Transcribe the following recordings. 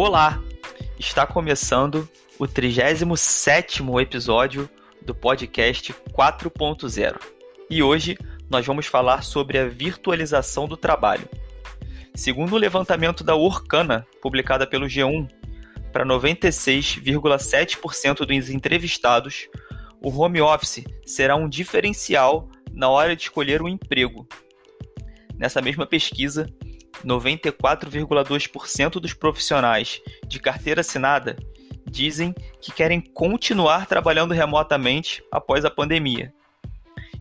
Olá! Está começando o 37º episódio do podcast 4.0. E hoje nós vamos falar sobre a virtualização do trabalho. Segundo o levantamento da Orkana, publicada pelo G1, para 96,7% dos entrevistados, o home office será um diferencial na hora de escolher um emprego. Nessa mesma pesquisa, 94,2% dos profissionais de carteira assinada dizem que querem continuar trabalhando remotamente após a pandemia.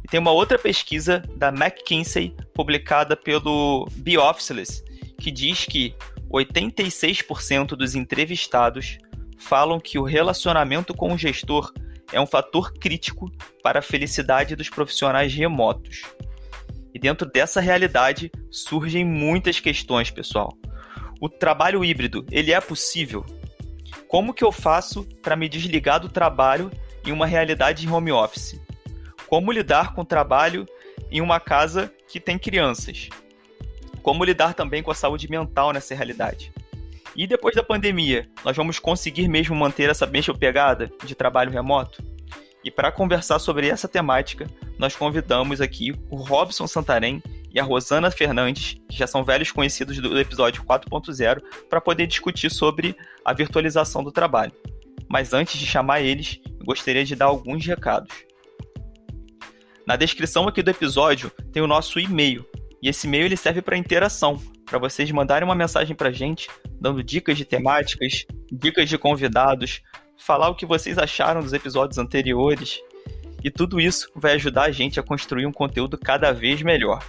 E tem uma outra pesquisa da McKinsey, publicada pelo Be Officeless, que diz que 86% dos entrevistados falam que o relacionamento com o gestor é um fator crítico para a felicidade dos profissionais remotos. E dentro dessa realidade surgem muitas questões, pessoal. O trabalho híbrido, ele é possível? Como que eu faço para me desligar do trabalho em uma realidade em home office? Como lidar com o trabalho em uma casa que tem crianças? Como lidar também com a saúde mental nessa realidade? E depois da pandemia, nós vamos conseguir mesmo manter essa mesma pegada de trabalho remoto? E para conversar sobre essa temática, nós convidamos aqui o Robson Santarém e a Rosana Fernandes, que já são velhos conhecidos do episódio 4.0, para poder discutir sobre a virtualização do trabalho. Mas antes de chamar eles, gostaria de dar alguns recados. Na descrição aqui do episódio tem o nosso e-mail, e esse e-mail ele serve para interação, para vocês mandarem uma mensagem para a gente, dando dicas de temáticas, dicas de convidados, falar o que vocês acharam dos episódios anteriores. E tudo isso vai ajudar a gente a construir um conteúdo cada vez melhor.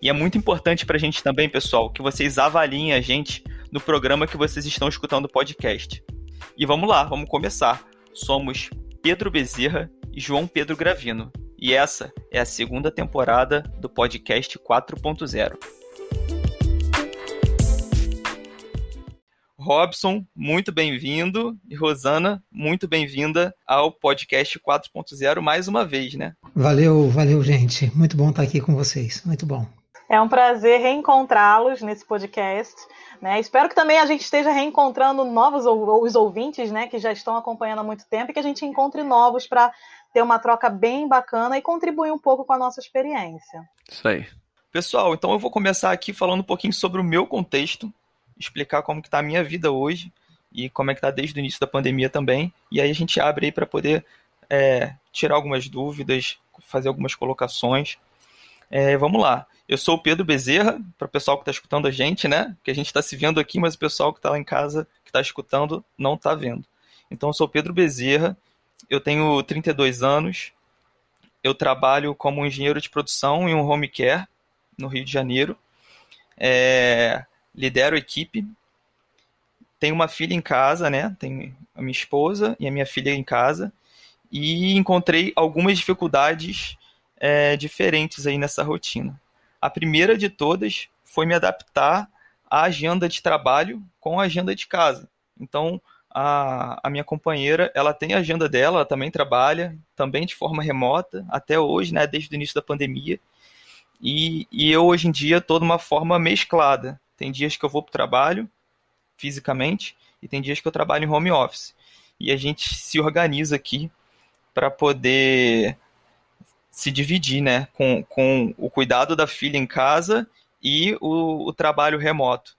E é muito importante para a gente também, pessoal, que vocês avaliem a gente no programa que vocês estão escutando o podcast. E vamos lá, vamos começar. Somos Pedro Bezerra e João Pedro Gravino. E essa é a segunda temporada do podcast 4.0. Robson, muito bem-vindo. E Rosana, muito bem-vinda ao podcast 4.0 mais uma vez, né? Valeu, valeu, gente. Muito bom estar aqui com vocês. Muito bom. É um prazer reencontrá-los nesse podcast. Né? Espero que também a gente esteja reencontrando novos os ouvintes, né, que já estão acompanhando há muito tempo, e que a gente encontre novos para ter uma troca bem bacana e contribuir um pouco com a nossa experiência. Isso aí. Pessoal, então eu vou começar aqui falando um pouquinho sobre o meu contexto explicar como que tá a minha vida hoje e como é que tá desde o início da pandemia também. E aí a gente abre aí para poder é, tirar algumas dúvidas, fazer algumas colocações. É, vamos lá. Eu sou o Pedro Bezerra, para o pessoal que está escutando a gente, né? Que a gente está se vendo aqui, mas o pessoal que está lá em casa, que está escutando, não está vendo. Então, eu sou o Pedro Bezerra, eu tenho 32 anos, eu trabalho como engenheiro de produção em um home care no Rio de Janeiro. É, lidero a equipe, tenho uma filha em casa, né? Tenho a minha esposa e a minha filha em casa e encontrei algumas dificuldades é, diferentes aí nessa rotina. A primeira de todas foi me adaptar à agenda de trabalho com a agenda de casa. Então, a, a minha companheira, ela tem a agenda dela, ela também trabalha, também de forma remota, até hoje, né, desde o início da pandemia. E, e eu, hoje em dia, estou de uma forma mesclada. Tem dias que eu vou para o trabalho, fisicamente, e tem dias que eu trabalho em home office. E a gente se organiza aqui para poder se dividir, né? Com, com o cuidado da filha em casa e o, o trabalho remoto.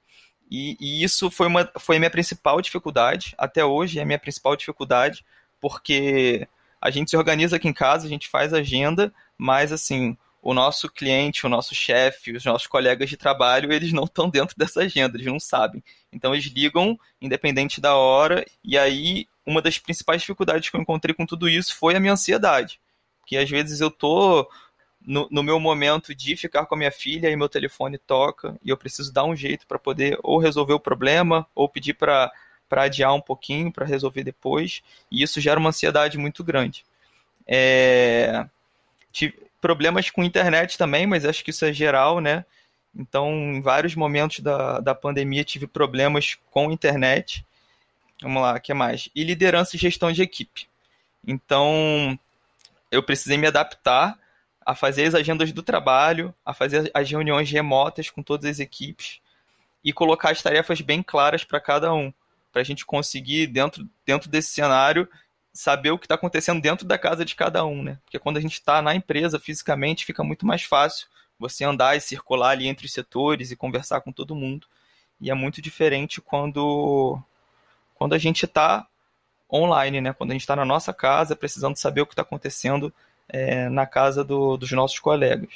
E, e, isso foi, uma, foi a minha principal dificuldade, até hoje é a minha principal dificuldade, porque a gente se organiza aqui em casa, a gente faz agenda, mas assim, o nosso cliente, o nosso chefe, os nossos colegas de trabalho, eles não estão dentro dessa agenda, eles não sabem. Então eles ligam independente da hora, e aí uma das principais dificuldades que eu encontrei com tudo isso foi a minha ansiedade. Que às vezes eu tô no, no, meu momento de ficar com a minha filha e meu telefone toca e eu preciso dar um jeito para poder ou resolver o problema ou pedir para adiar um pouquinho para resolver depois. E isso gera uma ansiedade muito grande. É, tive, problemas com internet também, mas acho que isso é geral, né? Então, em vários momentos da, da pandemia, tive problemas com internet. Vamos lá, o que mais? E liderança e gestão de equipe. Então, eu precisei me adaptar a fazer as agendas do trabalho, a fazer as reuniões remotas com todas as equipes. e colocar as tarefas bem claras para cada um, para a gente conseguir, dentro, dentro desse cenário, saber o que está acontecendo dentro da casa de cada um, né? Porque quando a gente está na empresa fisicamente, fica muito mais fácil você andar e circular ali entre os setores e conversar com todo mundo. E é muito diferente quando, quando a gente está online, né? Quando a gente está na nossa casa, precisando saber o que está acontecendo é, na casa do, dos nossos colegas.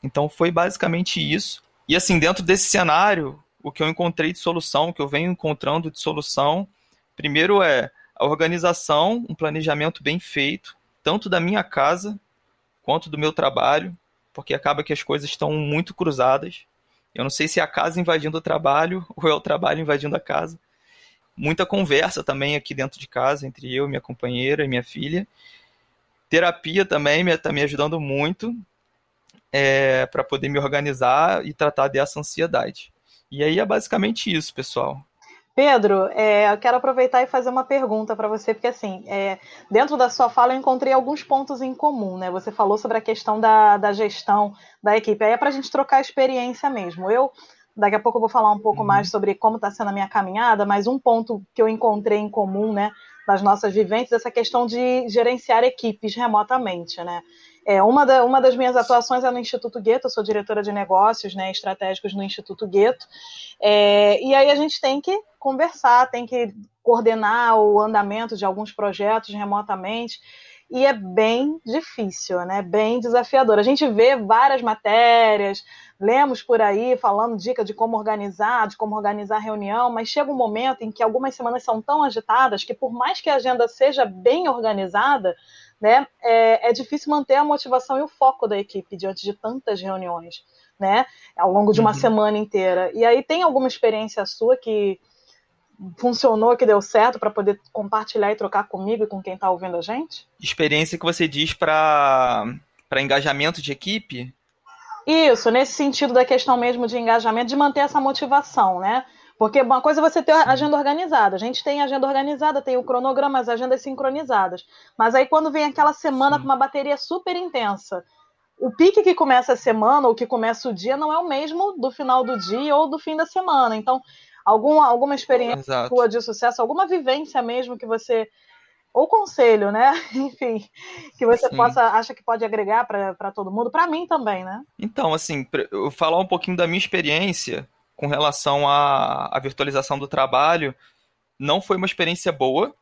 Então foi basicamente isso. E assim, dentro desse cenário, o que eu encontrei de solução, o que eu venho encontrando de solução, primeiro é a organização, um planejamento bem feito, tanto da minha casa quanto do meu trabalho, porque acaba que as coisas estão muito cruzadas. Eu não sei se é a casa invadindo o trabalho ou é o trabalho invadindo a casa. Muita conversa também aqui dentro de casa entre eu, minha companheira e minha filha. Terapia também está me ajudando muito é, para poder me organizar e tratar dessa ansiedade. E aí é basicamente isso, pessoal. Pedro, é, eu quero aproveitar e fazer uma pergunta para você, porque assim, é, dentro da sua fala eu encontrei alguns pontos em comum, né? Você falou sobre a questão da, da gestão da equipe. Aí é para a gente trocar experiência mesmo. Eu, daqui a pouco eu vou falar um pouco uhum. mais sobre como está sendo a minha caminhada, mas um ponto que eu encontrei em comum, né, das nossas vivências, é essa questão de gerenciar equipes remotamente, né? É, uma, da, uma das minhas atuações é no Instituto Gueto, eu sou diretora de negócios né, estratégicos no Instituto Gueto, é, e aí a gente tem que conversar, tem que coordenar o andamento de alguns projetos remotamente, e é bem difícil, né? Bem desafiador. A gente vê várias matérias, lemos por aí falando dica de como organizar, de como organizar a reunião, mas chega um momento em que algumas semanas são tão agitadas que por mais que a agenda seja bem organizada, né, é, é difícil manter a motivação e o foco da equipe diante de tantas reuniões, né, ao longo de uma uhum. semana inteira. E aí tem alguma experiência sua que funcionou, que deu certo para poder compartilhar e trocar comigo e com quem está ouvindo a gente? Experiência que você diz para engajamento de equipe? Isso, nesse sentido da questão mesmo de engajamento, de manter essa motivação, né? Porque uma coisa é você ter a agenda organizada. A gente tem agenda organizada, tem o cronograma, as agendas sincronizadas. Mas aí quando vem aquela semana Sim. com uma bateria super intensa, o pique que começa a semana ou que começa o dia não é o mesmo do final do dia ou do fim da semana. Então, alguma, alguma experiência sua de sucesso, alguma vivência mesmo que você ou conselho, né? Enfim, que você Sim. possa acha que pode agregar para todo mundo, para mim também, né? Então, assim, eu falar um pouquinho da minha experiência com relação à, à virtualização do trabalho, não foi uma experiência boa,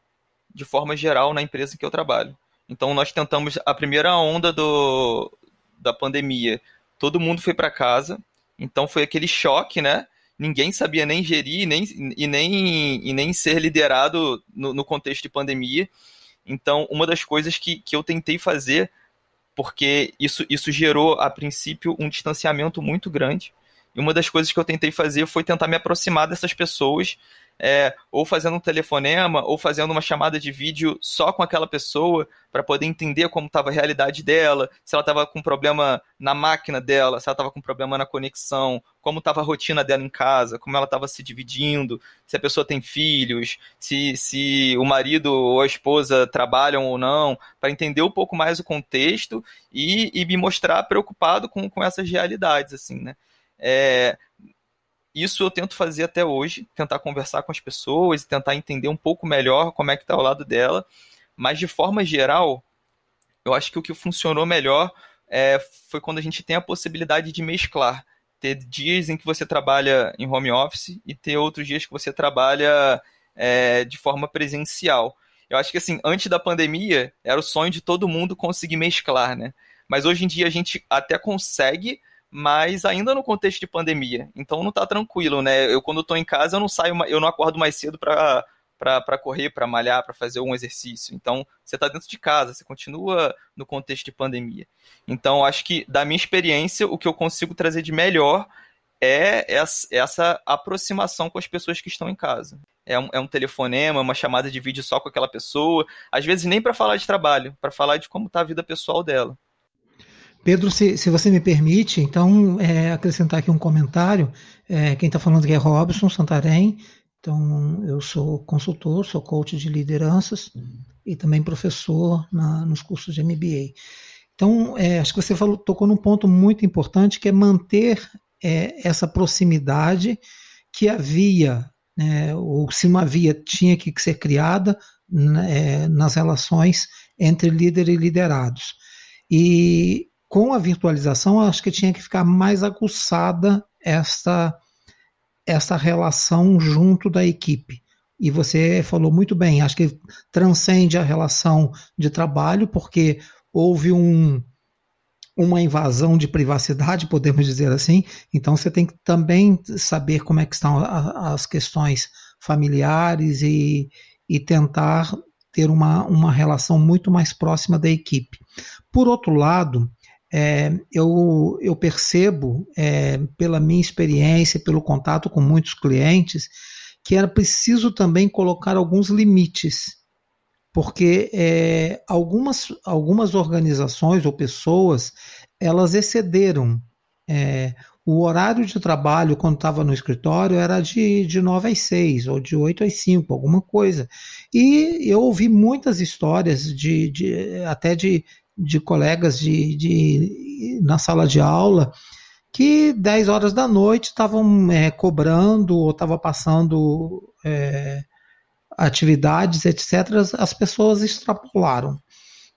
de forma geral, na empresa em que eu trabalho. Então, nós tentamos a primeira onda do, da pandemia, todo mundo foi para casa, então foi aquele choque, né? Ninguém sabia nem gerir nem, e, nem, e nem ser liderado no, no contexto de pandemia. Então, uma das coisas que, que eu tentei fazer, porque isso, isso gerou, a princípio, um distanciamento muito grande e uma das coisas que eu tentei fazer foi tentar me aproximar dessas pessoas, é, ou fazendo um telefonema, ou fazendo uma chamada de vídeo só com aquela pessoa, para poder entender como estava a realidade dela, se ela estava com problema na máquina dela, se ela estava com problema na conexão, como estava a rotina dela em casa, como ela estava se dividindo, se a pessoa tem filhos, se, se o marido ou a esposa trabalham ou não, para entender um pouco mais o contexto e, e me mostrar preocupado com, com essas realidades, assim, né? É, isso eu tento fazer até hoje, tentar conversar com as pessoas tentar entender um pouco melhor como é que está ao lado dela. Mas de forma geral, eu acho que o que funcionou melhor é, foi quando a gente tem a possibilidade de mesclar. Ter dias em que você trabalha em home office e ter outros dias que você trabalha é, de forma presencial. Eu acho que assim, antes da pandemia, era o sonho de todo mundo conseguir mesclar, né? Mas hoje em dia a gente até consegue, mas ainda no contexto de pandemia. Então não tá tranquilo, né? Eu quando tô em casa eu não saio, eu não acordo mais cedo para para correr, para malhar, para fazer um exercício. Então, você está dentro de casa, você continua no contexto de pandemia. Então, acho que da minha experiência, o que eu consigo trazer de melhor é essa aproximação com as pessoas que estão em casa. É um, é um telefonema, uma chamada de vídeo só com aquela pessoa, às vezes nem para falar de trabalho, para falar de como está a vida pessoal dela. Pedro, se, se você me permite, então, é, acrescentar aqui um comentário. É, quem está falando aqui é Robson Santarém. Então, eu sou consultor, sou coach de lideranças e também professor na, nos cursos de MBA. Então, é, acho que você falou, tocou num ponto muito importante que é manter é, essa proximidade que havia, né, ou se uma via tinha que ser criada né, é, nas relações entre líder e liderados. E com a virtualização, acho que tinha que ficar mais aguçada esta, esta relação junto da equipe. E você falou muito bem, acho que transcende a relação de trabalho, porque houve um, uma invasão de privacidade, podemos dizer assim. Então você tem que também saber como é que estão as questões familiares e, e tentar ter uma, uma relação muito mais próxima da equipe. Por outro lado, é, eu, eu percebo, é, pela minha experiência, pelo contato com muitos clientes, que era preciso também colocar alguns limites, porque é, algumas, algumas organizações ou pessoas elas excederam. É, o horário de trabalho, quando estava no escritório, era de, de 9 às 6 ou de 8 às 5, alguma coisa. E eu ouvi muitas histórias de, de até de, de colegas de, de, na sala de aula que 10 horas da noite estavam é, cobrando ou estavam passando é, atividades, etc., as pessoas extrapolaram.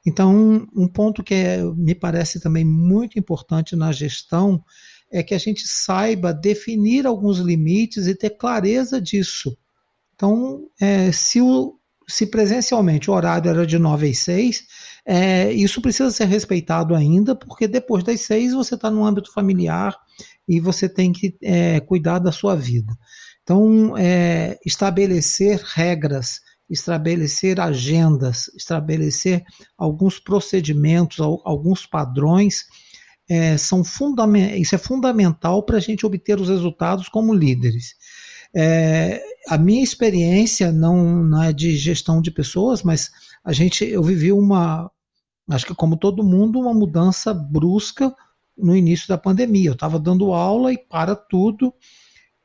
Então, um ponto que é, me parece também muito importante na gestão é que a gente saiba definir alguns limites e ter clareza disso. Então, é, se, o, se presencialmente o horário era de 9 às 6, é, isso precisa ser respeitado ainda, porque depois das 6 você está no âmbito familiar e você tem que é, cuidar da sua vida. Então, é, estabelecer regras estabelecer agendas, estabelecer alguns procedimentos, alguns padrões, é, são isso é fundamental para a gente obter os resultados como líderes. É, a minha experiência não, não, é de gestão de pessoas, mas a gente, eu vivi uma, acho que como todo mundo, uma mudança brusca no início da pandemia. Eu estava dando aula e para tudo,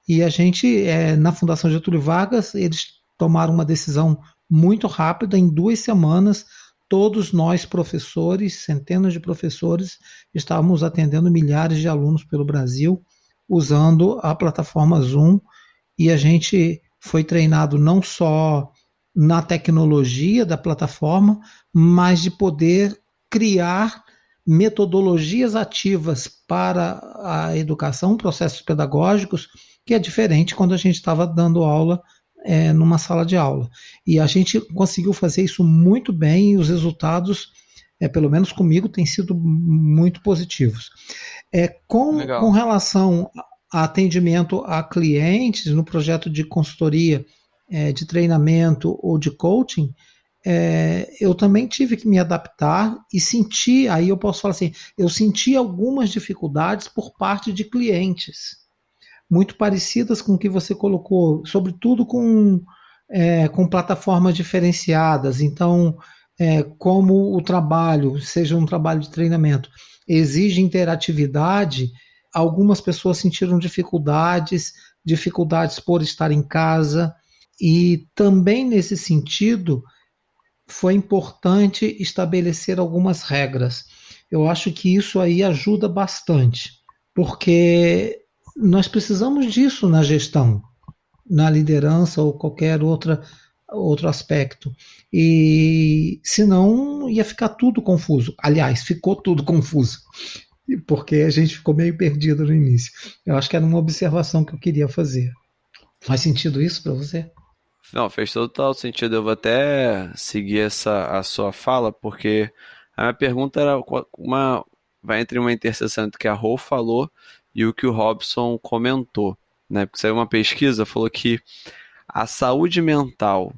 e a gente, é, na Fundação Getúlio Vargas, eles tomaram uma decisão muito rápida, em duas semanas, todos nós professores, centenas de professores, estávamos atendendo milhares de alunos pelo Brasil usando a plataforma Zoom. E a gente foi treinado não só na tecnologia da plataforma, mas de poder criar metodologias ativas para a educação, processos pedagógicos, que é diferente quando a gente estava dando aula é, numa sala de aula. E a gente conseguiu fazer isso muito bem e os resultados, é, pelo menos comigo, têm sido muito positivos. É, com, com relação a atendimento a clientes no projeto de consultoria, é, de treinamento ou de coaching, é, eu também tive que me adaptar e senti, aí eu posso falar assim, eu senti algumas dificuldades por parte de clientes muito parecidas com o que você colocou, sobretudo com, é, com plataformas diferenciadas. Então, é, como o trabalho, seja um trabalho de treinamento, exige interatividade, algumas pessoas sentiram dificuldades, dificuldades por estar em casa, e também nesse sentido foi importante estabelecer algumas regras. Eu acho que isso aí ajuda bastante, porque nós precisamos disso na gestão, na liderança ou qualquer outra, outro aspecto. E senão ia ficar tudo confuso. Aliás, ficou tudo confuso. Porque a gente ficou meio perdido no início. Eu acho que era uma observação que eu queria fazer. Faz sentido isso para você? Não, fez total sentido. Eu vou até seguir essa a sua fala, porque a minha pergunta era uma vai entre uma interseção entre o que a Rô falou e o que o Robson comentou, né? Porque saiu uma pesquisa, falou que a saúde mental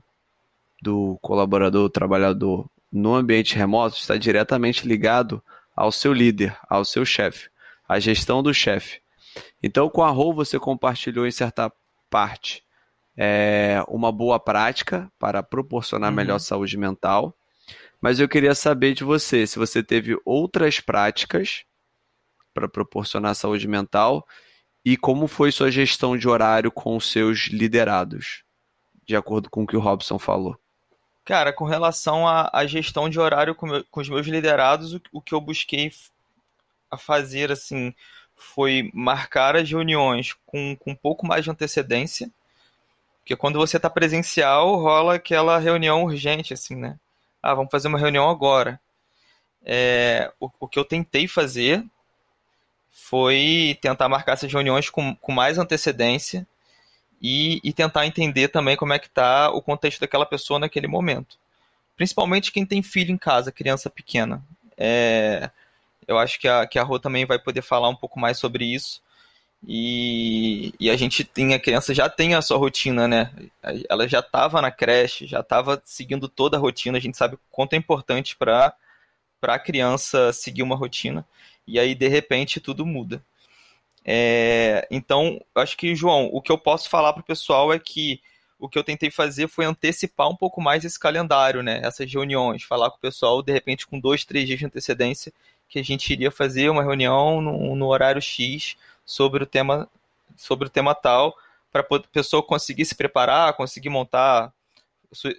do colaborador, do trabalhador no ambiente remoto está diretamente ligado ao seu líder, ao seu chefe, à gestão do chefe. Então, com a Rô, você compartilhou em certa parte é, uma boa prática para proporcionar uhum. melhor saúde mental. Mas eu queria saber de você se você teve outras práticas para proporcionar saúde mental e como foi sua gestão de horário com os seus liderados, de acordo com o que o Robson falou. Cara, com relação à, gestão de horário com, meu, com, os meus liderados, o, o, que eu busquei a fazer, assim, foi marcar as reuniões com, com um pouco mais de antecedência, porque quando você está presencial, rola aquela reunião urgente, assim, né? Ah, vamos fazer uma reunião agora. É, o, o que eu tentei fazer foi tentar marcar essas reuniões com, com mais antecedência e, e tentar entender também como é que está o contexto daquela pessoa naquele momento. Principalmente quem tem filho em casa, criança pequena. É, eu acho que a, que a Rô também vai poder falar um pouco mais sobre isso. E, e a gente tem, a criança já tem a sua rotina, né? Ela já estava na creche, já estava seguindo toda a rotina. A gente sabe o quanto é importante para a criança seguir uma rotina. E aí, de repente, tudo muda. É, então, acho que, João, o que eu posso falar para o pessoal é que o que eu tentei fazer foi antecipar um pouco mais esse calendário, né? Essas reuniões, falar com o pessoal, de repente, com dois, três dias de antecedência, que a gente iria fazer uma reunião no, no horário X sobre o tema, sobre o tema tal, para a pessoa conseguir se preparar, conseguir montar,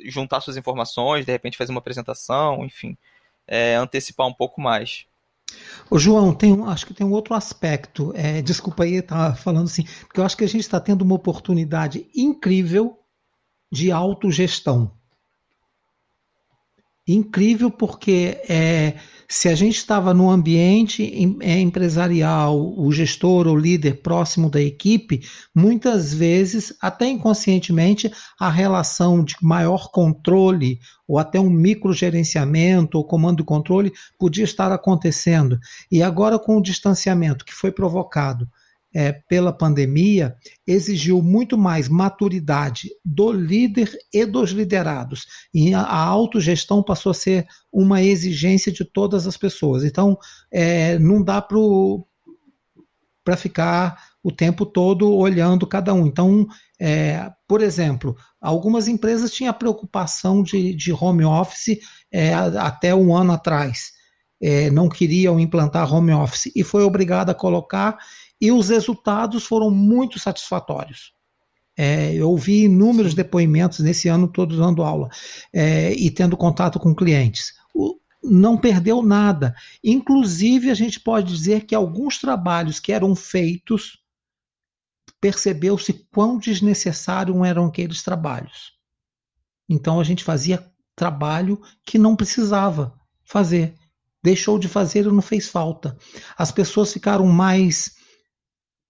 juntar suas informações, de repente fazer uma apresentação, enfim, é, antecipar um pouco mais. Ô João, tem, acho que tem um outro aspecto. É, desculpa aí estar tá falando assim, porque eu acho que a gente está tendo uma oportunidade incrível de autogestão. Incrível porque é, se a gente estava no ambiente é, empresarial, o gestor ou líder próximo da equipe, muitas vezes, até inconscientemente, a relação de maior controle ou até um microgerenciamento ou comando e controle podia estar acontecendo. E agora, com o distanciamento que foi provocado é, pela pandemia exigiu muito mais maturidade do líder e dos liderados. E a, a autogestão passou a ser uma exigência de todas as pessoas. Então, é, não dá para ficar o tempo todo olhando cada um. Então, é, por exemplo, algumas empresas tinham preocupação de, de home office é, até um ano atrás. É, não queriam implantar home office e foi obrigada a colocar e os resultados foram muito satisfatórios. É, eu ouvi inúmeros depoimentos nesse ano todo dando aula é, e tendo contato com clientes. O, não perdeu nada. Inclusive, a gente pode dizer que alguns trabalhos que eram feitos percebeu-se quão desnecessários eram aqueles trabalhos. Então a gente fazia trabalho que não precisava fazer. Deixou de fazer e não fez falta. As pessoas ficaram mais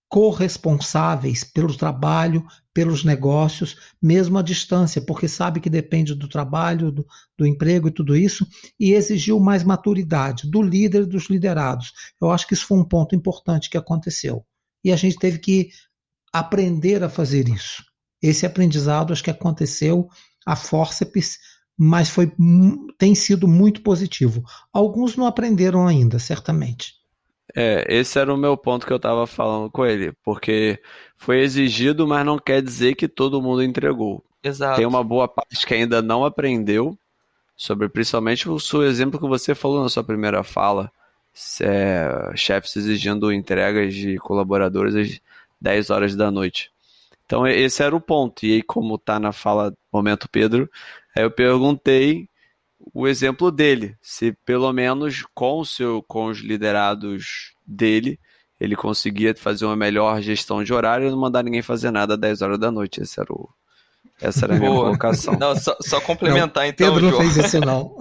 corresponsáveis pelo trabalho, pelos negócios, mesmo à distância, porque sabe que depende do trabalho, do, do, emprego e tudo isso, e exigiu mais maturidade do líder e dos liderados. Eu acho que isso foi um ponto importante que aconteceu. E a gente teve que aprender a fazer isso. Esse aprendizado acho que aconteceu a fórceps, mas foi, tem sido muito positivo. Alguns não aprenderam ainda, certamente. É, esse era o meu ponto que eu estava falando com ele, porque foi exigido, mas não quer dizer que todo mundo entregou. Exato. Tem uma boa parte que ainda não aprendeu, sobre principalmente o seu exemplo que você falou na sua primeira fala, é, chefes exigindo entregas de colaboradores às 10 horas da noite. Então esse era o ponto. E aí, como está na fala momento Pedro, aí eu perguntei o exemplo dele, se pelo menos com, o seu, com os liderados dele, ele conseguia fazer uma melhor gestão de horário e não mandar ninguém fazer nada às 10 horas da noite. Esse era o, essa era a minha Boa. colocação. Não, só, só complementar não, então, Pedro não fez isso não.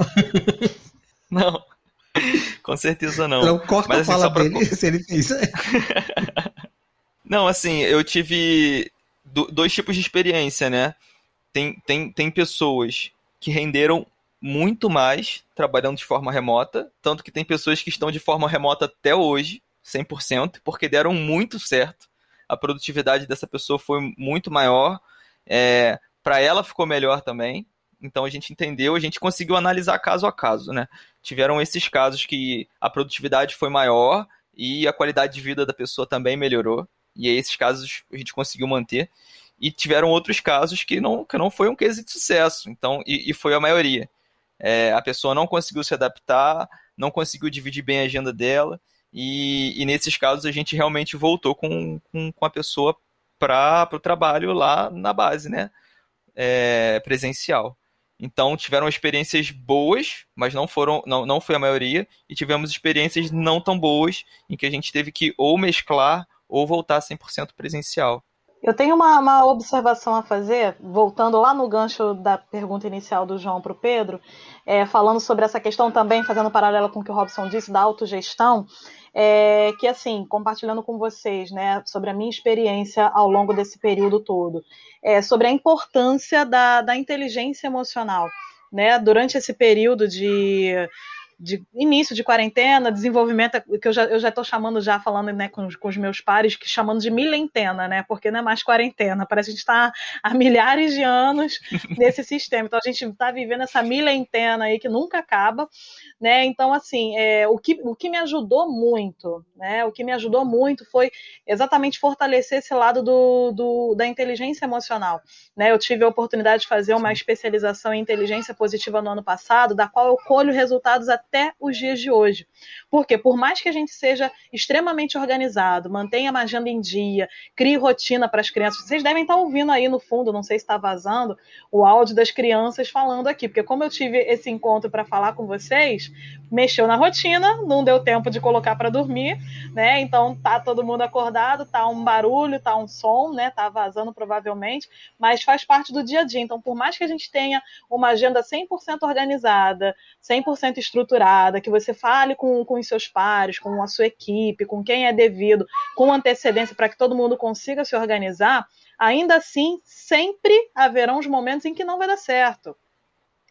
não, com certeza não. Não, corta Mas, assim, a fala pra... dele se ele fez. não, assim, eu tive dois tipos de experiência, né? Tem, tem, tem pessoas que renderam muito mais trabalhando de forma remota, tanto que tem pessoas que estão de forma remota até hoje, 100%, porque deram muito certo. A produtividade dessa pessoa foi muito maior, é, para ela ficou melhor também. Então a gente entendeu, a gente conseguiu analisar caso a caso, né? Tiveram esses casos que a produtividade foi maior e a qualidade de vida da pessoa também melhorou. E aí esses casos a gente conseguiu manter. E tiveram outros casos que não, que não foi um quesito de sucesso. Então, e, e foi a maioria é, a pessoa não conseguiu se adaptar, não conseguiu dividir bem a agenda dela, e, e nesses casos a gente realmente voltou com, com, com a pessoa para o trabalho lá na base, né? É, presencial. Então tiveram experiências boas, mas não foram, não, não foi a maioria, e tivemos experiências não tão boas em que a gente teve que ou mesclar ou voltar 100% presencial. Eu tenho uma, uma, observação a fazer, voltando lá no gancho da pergunta inicial do João para o Pedro, é, falando sobre essa questão também, fazendo paralelo com o que o Robson disse, da autogestão, é, que assim, compartilhando com vocês, né, sobre a minha experiência ao longo desse período todo, é, sobre a importância da, da inteligência emocional, né, durante esse período de de início de quarentena, desenvolvimento, que eu já eu já estou chamando já falando né, com, com os meus pares, que chamando de milentena, né? Porque não é mais quarentena, parece que a gente está há milhares de anos nesse sistema. Então a gente está vivendo essa milentena aí que nunca acaba, né? Então assim, é, o que o que me ajudou muito, né? O que me ajudou muito foi exatamente fortalecer esse lado do, do da inteligência emocional, né? Eu tive a oportunidade de fazer uma especialização em inteligência positiva no ano passado, da qual eu colho resultados até até os dias de hoje. Porque por mais que a gente seja extremamente organizado, mantenha a agenda em dia, crie rotina para as crianças, vocês devem estar ouvindo aí no fundo, não sei se está vazando, o áudio das crianças falando aqui, porque como eu tive esse encontro para falar com vocês, mexeu na rotina, não deu tempo de colocar para dormir, né? Então tá todo mundo acordado, tá um barulho, tá um som, né? Tá vazando provavelmente, mas faz parte do dia a dia. Então, por mais que a gente tenha uma agenda 100% organizada, 100% estruturada, que você fale com, com os seus pares, com a sua equipe, com quem é devido, com antecedência para que todo mundo consiga se organizar, ainda assim sempre haverão os momentos em que não vai dar certo.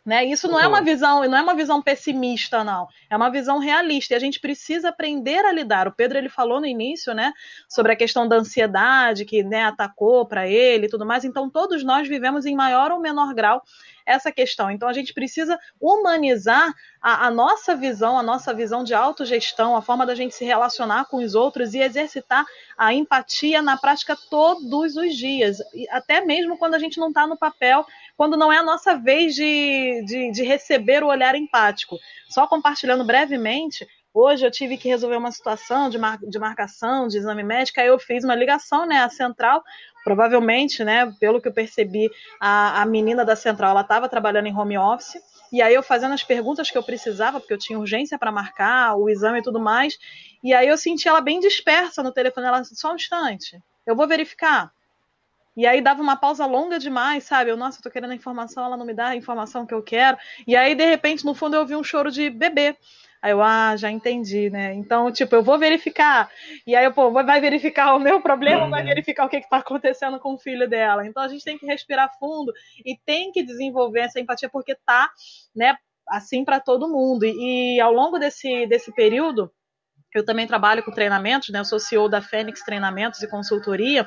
Né? Isso não é uma visão, não é uma visão pessimista, não. É uma visão realista. E a gente precisa aprender a lidar. O Pedro ele falou no início, né, sobre a questão da ansiedade que né, atacou para ele e tudo mais. Então todos nós vivemos em maior ou menor grau essa questão. Então a gente precisa humanizar a, a, nossa visão, a nossa visão de autogestão, a forma da gente se relacionar com os outros e exercitar a empatia na prática todos os dias, até mesmo quando a gente não está no papel, quando não é a nossa vez de, de, de receber o olhar empático. Só compartilhando brevemente, Hoje eu tive que resolver uma situação de, mar, de marcação, de exame médico, aí eu fiz uma ligação né, à central provavelmente, né, pelo que eu percebi, a, a menina da central ela estava trabalhando em home office. E aí eu fazendo as perguntas que eu precisava, porque eu tinha urgência para marcar o exame e tudo mais. E aí eu senti ela bem dispersa no telefone. Ela só um instante, eu vou verificar. E aí dava uma pausa longa demais, sabe? Eu, nossa, eu tô querendo a informação, ela não me dá a informação que eu quero. E aí, de repente, no fundo, eu ouvi um choro de bebê. Aí eu, ah, já entendi, né? Então, tipo, eu vou verificar. E aí, pô, vai verificar o meu problema ou vai uhum. verificar o que está acontecendo com o filho dela? Então a gente tem que respirar fundo e tem que desenvolver essa empatia, porque tá, né, assim para todo mundo. E, e ao longo desse, desse período, eu também trabalho com treinamentos, né? Eu sou CEO da Fênix Treinamentos e Consultoria.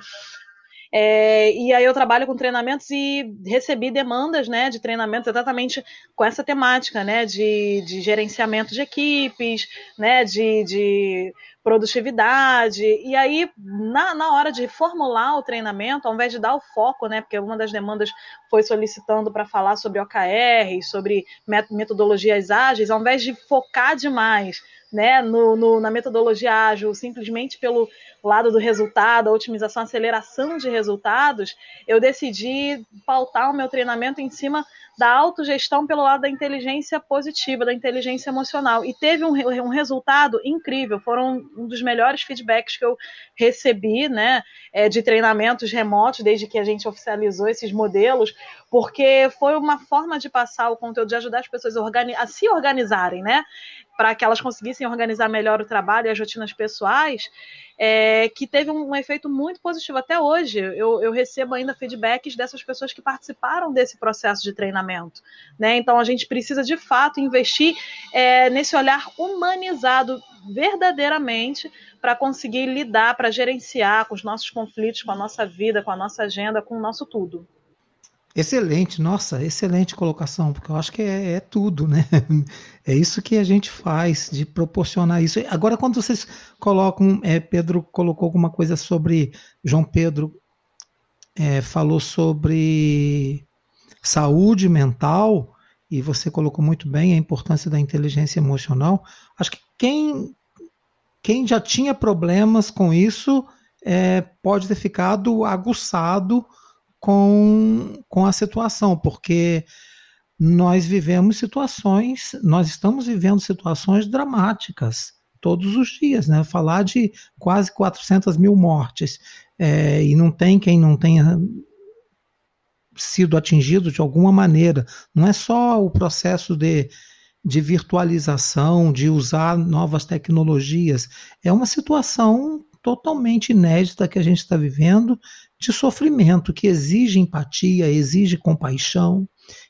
É, e aí eu trabalho com treinamentos e recebi demandas né, de treinamentos exatamente com essa temática, né? De, de gerenciamento de equipes, né? De, de produtividade. E aí, na, na hora de formular o treinamento, ao invés de dar o foco, né? Porque uma das demandas foi solicitando para falar sobre OKR, sobre metodologias ágeis, ao invés de focar demais né, no, no, na metodologia ágil, simplesmente pelo lado do resultado, a otimização, a aceleração de resultados, eu decidi pautar o meu treinamento em cima da autogestão pelo lado da inteligência positiva, da inteligência emocional. E teve um, um resultado incrível. Foram um dos melhores feedbacks que eu recebi, né, é, de treinamentos remotos, desde que a gente oficializou esses modelos, porque foi uma forma de passar o conteúdo, de ajudar as pessoas a, a se organizarem, né? para que elas conseguissem organizar melhor o trabalho e as rotinas pessoais, é, que teve um, um, efeito muito positivo. Até hoje, eu, eu, recebo ainda feedbacks dessas pessoas que participaram desse processo de treinamento. Né? Então, a gente precisa, de fato, investir é, nesse olhar humanizado verdadeiramente para conseguir lidar, para gerenciar com os nossos conflitos, com a nossa vida, com a nossa agenda, com o nosso tudo. Excelente, nossa, excelente colocação, porque eu acho que é, é, tudo, né? É isso que a gente faz, de proporcionar isso. Agora, quando vocês colocam, é, Pedro colocou alguma coisa sobre, João Pedro é, falou sobre saúde mental, e você colocou muito bem a importância da inteligência emocional. Acho que quem, quem já tinha problemas com isso é, pode ter ficado aguçado com, com a situação, porque nós vivemos situações, nós estamos vivendo situações dramáticas todos os dias, né? Falar de quase 400 mil mortes é, e não tem quem não tenha sido atingido de alguma maneira. Não é só o processo de, de virtualização, de usar novas tecnologias, é uma situação totalmente inédita que a gente está vivendo de sofrimento, que exige empatia, exige compaixão,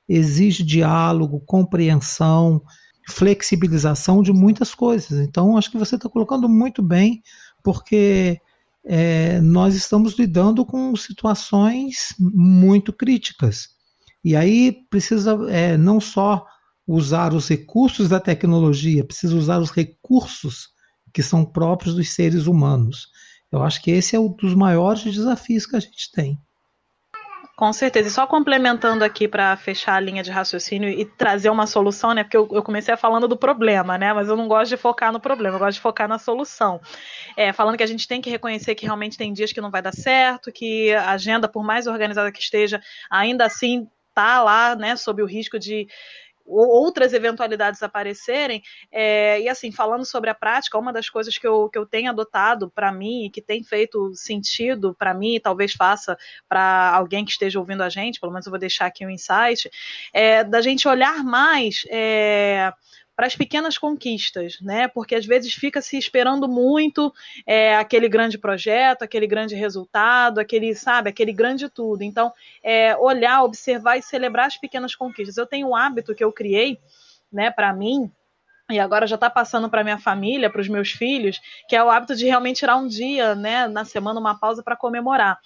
exige diálogo, compreensão, flexibilização de muitas coisas. Então, acho que você está colocando muito bem, porque é, nós estamos lidando com situações muito críticas. E aí precisa é, não só usar os recursos da tecnologia, precisa usar os recursos que são próprios dos seres humanos. Eu acho que esse é um dos maiores desafios que a gente tem. Com certeza. E só complementando aqui para fechar a linha de raciocínio e trazer uma solução, né? Porque eu, eu, comecei falando do problema, né? Mas eu não gosto de focar no problema, eu gosto de focar na solução. É, falando que a gente tem que reconhecer que realmente tem dias que não vai dar certo, que a agenda, por mais organizada que esteja, ainda assim tá lá, né, sob o risco de outras eventualidades aparecerem. É, e assim, falando sobre a prática, uma das coisas que eu, que eu tenho adotado para mim e que tem feito sentido para mim, e talvez faça para alguém que esteja ouvindo a gente, pelo menos eu vou deixar aqui um insight, é da gente olhar mais. É, para as pequenas conquistas, né? Porque às vezes fica se esperando muito é, aquele grande projeto, aquele grande resultado, aquele, sabe, aquele grande tudo. Então, é, olhar, observar e celebrar as pequenas conquistas. Eu tenho um hábito que eu criei, né, para mim, e agora já está passando para minha família, para os meus filhos, que é o hábito de realmente tirar um dia, né, na semana, uma pausa para comemorar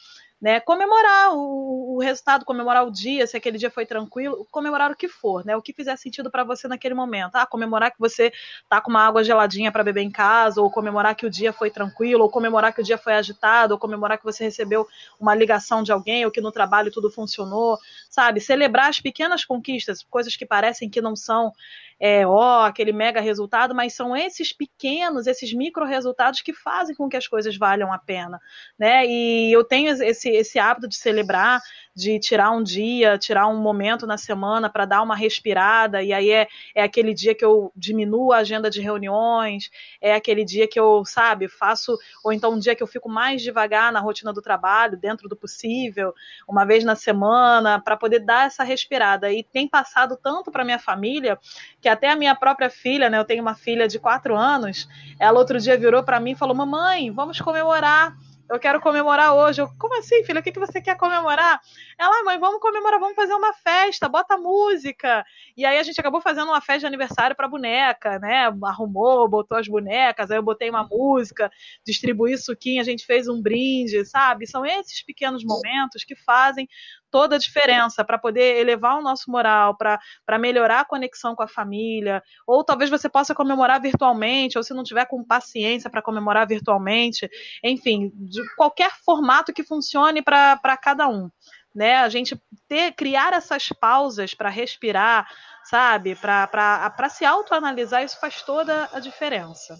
né? Comemorar o, o, resultado, comemorar o dia, se aquele dia foi tranquilo, comemorar o que for, né? O que fizer sentido para você naquele momento. Ah, comemorar que você tá com uma água geladinha para beber em casa, ou comemorar que o dia foi tranquilo, ou comemorar que o dia foi agitado, ou comemorar que você recebeu uma ligação de alguém, ou que no trabalho tudo funcionou, sabe? Celebrar as pequenas conquistas, coisas que parecem que não são é, ó, aquele mega resultado, mas são esses pequenos, esses micro resultados que fazem com que as coisas valham a pena, né? E eu tenho esse, esse hábito de celebrar, de tirar um dia, tirar um momento na semana para dar uma respirada, e aí é, é aquele dia que eu diminuo a agenda de reuniões, é aquele dia que eu, sabe, faço, ou então um dia que eu fico mais devagar na rotina do trabalho, dentro do possível, uma vez na semana, para poder dar essa respirada. E tem passado tanto para minha família que até a minha própria filha, né, eu tenho uma filha de quatro anos, ela outro dia virou para mim e falou: Mamãe, vamos comemorar eu quero comemorar hoje. Eu, como assim, filha? O que, que você quer comemorar? Ela, mãe, vamos comemorar, vamos fazer uma festa, bota música. E aí a gente acabou fazendo uma festa de aniversário para boneca, né? Arrumou, botou as bonecas, aí eu botei uma música, distribuí suquinho, a gente fez um brinde, sabe? São esses pequenos momentos que fazem toda a diferença para poder elevar o nosso moral, para melhorar a conexão com a família, ou talvez você possa comemorar virtualmente, ou se não tiver com paciência para comemorar virtualmente, enfim, de qualquer formato que funcione para cada um. Né? A gente ter, criar essas pausas para respirar, sabe, para se autoanalisar, isso faz toda a diferença.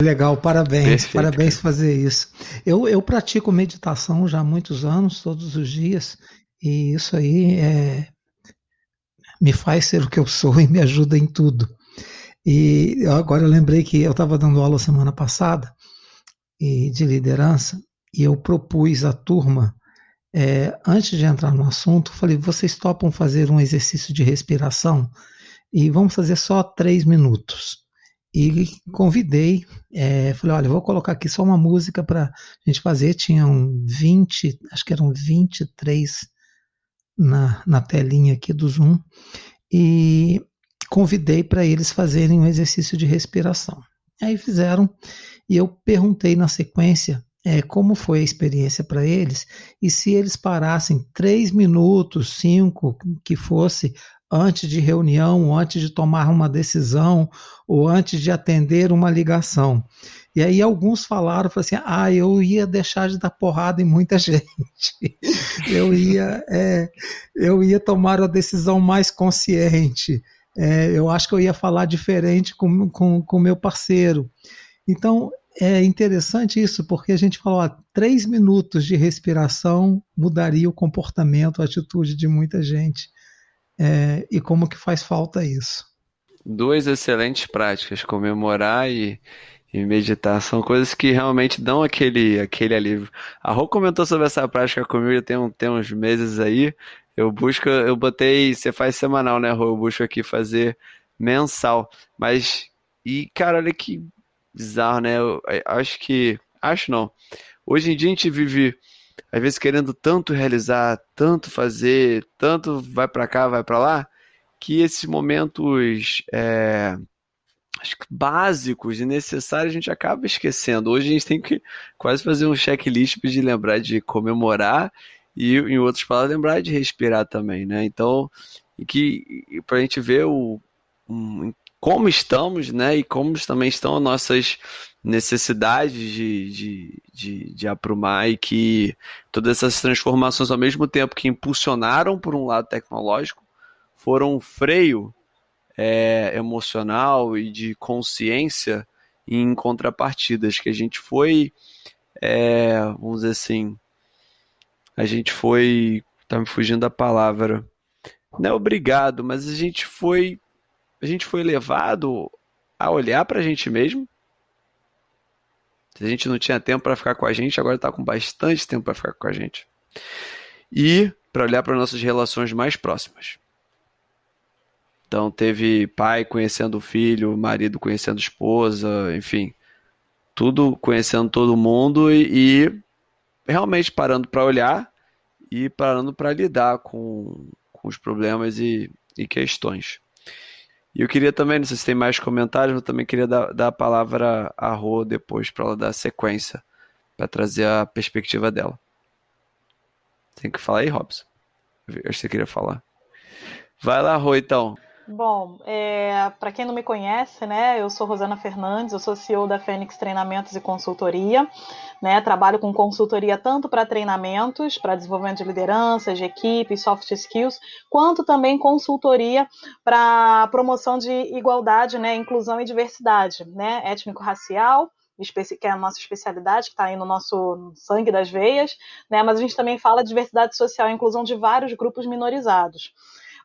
Legal, parabéns, Perfeito, parabéns por fazer isso. Eu, eu pratico meditação já há muitos anos, todos os dias, e isso aí é, me faz ser o que eu sou e me ajuda em tudo. E agora eu lembrei que eu estava dando aula semana passada e, de liderança e eu propus à turma, é, antes de entrar no assunto, falei: vocês topam fazer um exercício de respiração e vamos fazer só três minutos e convidei, é, falei, olha, vou colocar aqui só uma música para a gente fazer, tinham 20, acho que eram 23 na, na telinha aqui do Zoom, e convidei para eles fazerem um exercício de respiração. Aí fizeram, e eu perguntei na sequência é, como foi a experiência para eles, e se eles parassem três minutos, cinco, que fosse, antes de reunião, antes de tomar uma decisão, ou antes de atender uma ligação. E aí alguns falaram, falaram assim, ah, eu ia deixar de dar porrada em muita gente. eu ia, é, eu ia tomar a decisão mais consciente. É, eu acho que eu ia falar diferente com o com, com meu parceiro. Então, é interessante isso, porque a gente falou, ó, três minutos de respiração mudaria o comportamento, a atitude de muita gente. É, e como que faz falta isso. Duas excelentes práticas, comemorar e, e meditar, são coisas que realmente dão aquele, aquele alívio. A Rô comentou sobre essa prática comigo tem, um, tem uns meses aí, eu busco, eu botei, você faz semanal, né, Rô? Eu busco aqui fazer mensal, mas, e cara, olha que bizarro, né? Eu, eu acho que, acho não, hoje em dia a gente vive às vezes querendo tanto realizar, tanto fazer, tanto vai para cá, vai para lá, que esses momentos é, básicos e necessários a gente acaba esquecendo. Hoje a gente tem que quase fazer um checklist de lembrar de comemorar e, em outras palavras, lembrar de respirar também, né? Então, que para a gente ver o, um, como estamos, né? E como também estão as nossas necessidades de, de, de, de aprumar e que todas essas transformações, ao mesmo tempo que impulsionaram por um lado tecnológico, foram um freio é, emocional e de consciência em contrapartidas, que a gente foi, é, vamos dizer assim, a gente foi, tá me fugindo da palavra, não é obrigado, mas a gente foi, a gente foi levado a olhar para a gente mesmo, se a gente não tinha tempo para ficar com a gente, agora está com bastante tempo para ficar com a gente. E para olhar para nossas relações mais próximas. Então teve pai conhecendo o filho, marido conhecendo esposa, enfim, tudo conhecendo todo mundo e, e realmente parando para olhar e parando para lidar com, com os problemas e, e questões. E eu queria também, não sei se tem mais comentários, mas eu também queria dar, dar a palavra à Rô depois para ela dar sequência, para trazer a perspectiva dela. Tem que falar aí, Robson. Eu acho que você queria falar. Vai lá, Rô, então. Bom, é, para quem não me conhece, né, eu sou Rosana Fernandes, eu sou CEO da Fênix Treinamentos e Consultoria. Né, trabalho com consultoria tanto para treinamentos, para desenvolvimento de liderança, de equipe, soft skills, quanto também consultoria para promoção de igualdade, né, inclusão e diversidade, né, étnico-racial, que é a nossa especialidade, que está aí no nosso sangue das veias, né, mas a gente também fala de diversidade social inclusão de vários grupos minorizados.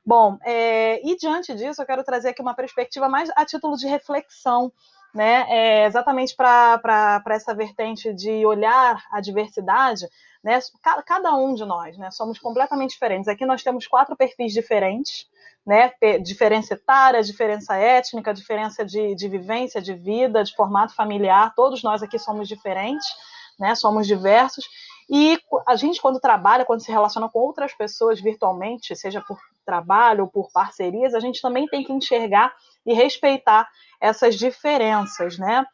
Bom, é, e diante disso, eu quero trazer aqui uma perspectiva mais a título de reflexão, né? É, exatamente para essa vertente de olhar a diversidade, né? Cada um de nós, né? Somos completamente diferentes. Aqui nós temos quatro perfis diferentes, né? Diferença etária, diferença étnica, diferença de, de vivência, de vida, de formato familiar. Todos nós aqui somos diferentes, né? Somos diversos. E a gente, quando trabalha, quando se relaciona com outras pessoas virtualmente, seja por trabalho ou por parcerias, a gente também tem que enxergar e respeitar essas diferenças, né?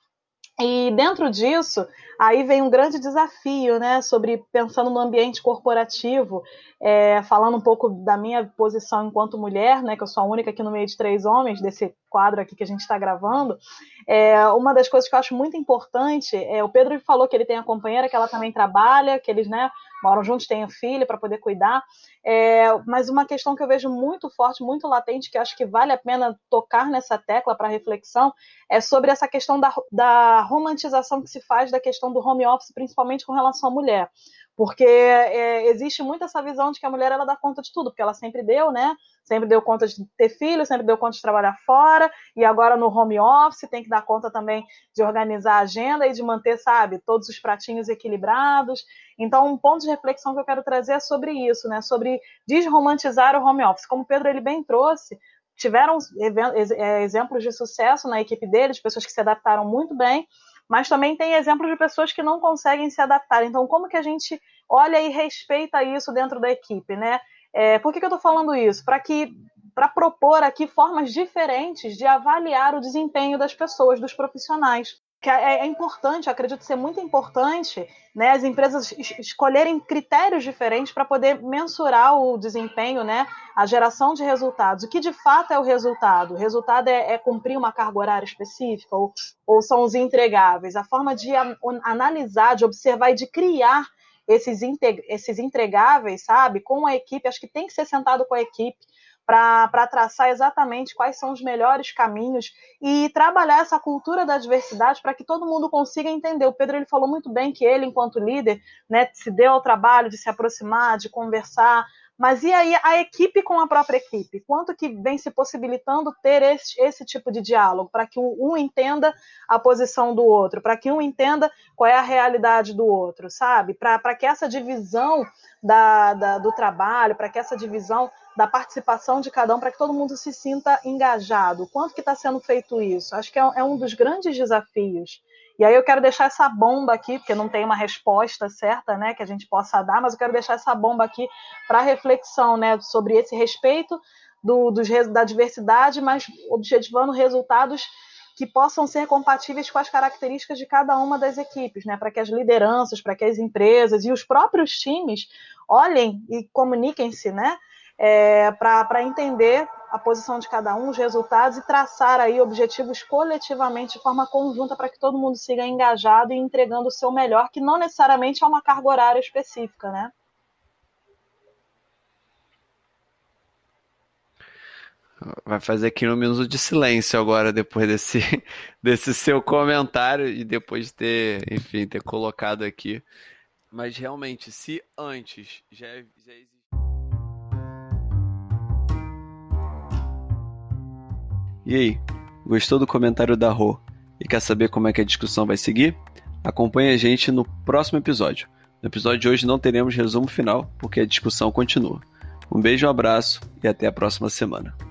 E dentro disso, aí vem um grande desafio, né, sobre pensando no ambiente corporativo, é, falando um pouco da minha posição enquanto mulher, né, que eu sou a única aqui no meio de três homens, desse quadro aqui que a gente está gravando. É, uma das coisas que eu acho muito importante é o Pedro falou que ele tem a companheira, que ela também trabalha, que eles, né, moram juntos, têm um filho para poder cuidar. É, mas uma questão que eu vejo muito forte, muito latente, que acho que vale a pena tocar nessa tecla para reflexão, é sobre essa questão da, da romantização que se faz da questão do home office, principalmente com relação à mulher. Porque é, existe muito essa visão de que a mulher ela dá conta de tudo, porque ela sempre deu, né? Sempre deu conta de ter filho, sempre deu conta de trabalhar fora, e agora no home office tem que dar conta também de organizar a agenda e de manter, sabe, todos os pratinhos equilibrados. Então, um ponto de reflexão que eu quero trazer é sobre isso, né? Sobre desromantizar o home office. Como o Pedro ele bem trouxe, tiveram é, exemplos de sucesso na equipe dele, de pessoas que se adaptaram muito bem, mas também tem exemplos de pessoas que não conseguem se adaptar. Então, como que a gente olha e respeita isso dentro da equipe, né? É, por que, que eu estou falando isso? Para que para propor aqui formas diferentes de avaliar o desempenho das pessoas, dos profissionais que é, é, importante, acredito ser muito importante, né, as empresas escolherem critérios diferentes para poder mensurar o desempenho, né, a geração de resultados. O que de fato é o resultado? O resultado é, é cumprir uma carga horária específica ou, ou são os entregáveis? A forma de analisar, de observar e de criar esses, esses entregáveis, sabe, com a equipe, acho que tem que ser sentado com a equipe para traçar exatamente quais são os melhores caminhos e trabalhar essa cultura da diversidade para que todo mundo consiga entender. O Pedro ele falou muito bem que ele, enquanto líder, né, se deu ao trabalho de se aproximar, de conversar, Mas e aí a equipe com a própria equipe? Quanto que vem se possibilitando ter esse, esse tipo de diálogo, para que um entenda a posição do outro, para que um entenda qual é a realidade do outro, sabe? Para que essa divisão da, da do trabalho, para que essa divisão da participação de cada um, para que todo mundo se sinta engajado. Quanto que está sendo feito isso? Acho que é, é um dos grandes desafios. E aí eu quero deixar essa bomba aqui, porque não tem uma resposta certa, né, que a gente possa dar, mas eu quero deixar essa bomba aqui para reflexão, né, sobre esse respeito do, dos, da diversidade, mas objetivando resultados que possam ser compatíveis com as características de cada uma das equipes, né, para que as lideranças, para que as empresas e os próprios times olhem e comuniquem-se, né, é, para entender a posição de cada um, os resultados e traçar aí objetivos coletivamente de forma conjunta para que todo mundo siga engajado e entregando o seu melhor, que não necessariamente é uma carga horária específica, né? Vai fazer aqui um minuto de silêncio agora, depois desse, desse seu comentário e depois de ter, enfim, ter colocado aqui. Mas realmente, se antes já, já existia E aí, gostou do comentário da Rô e quer saber como é que a discussão vai seguir? Acompanhe a gente no próximo episódio. No episódio de hoje não teremos resumo final, porque a discussão continua. Um beijo, um abraço e até a próxima semana.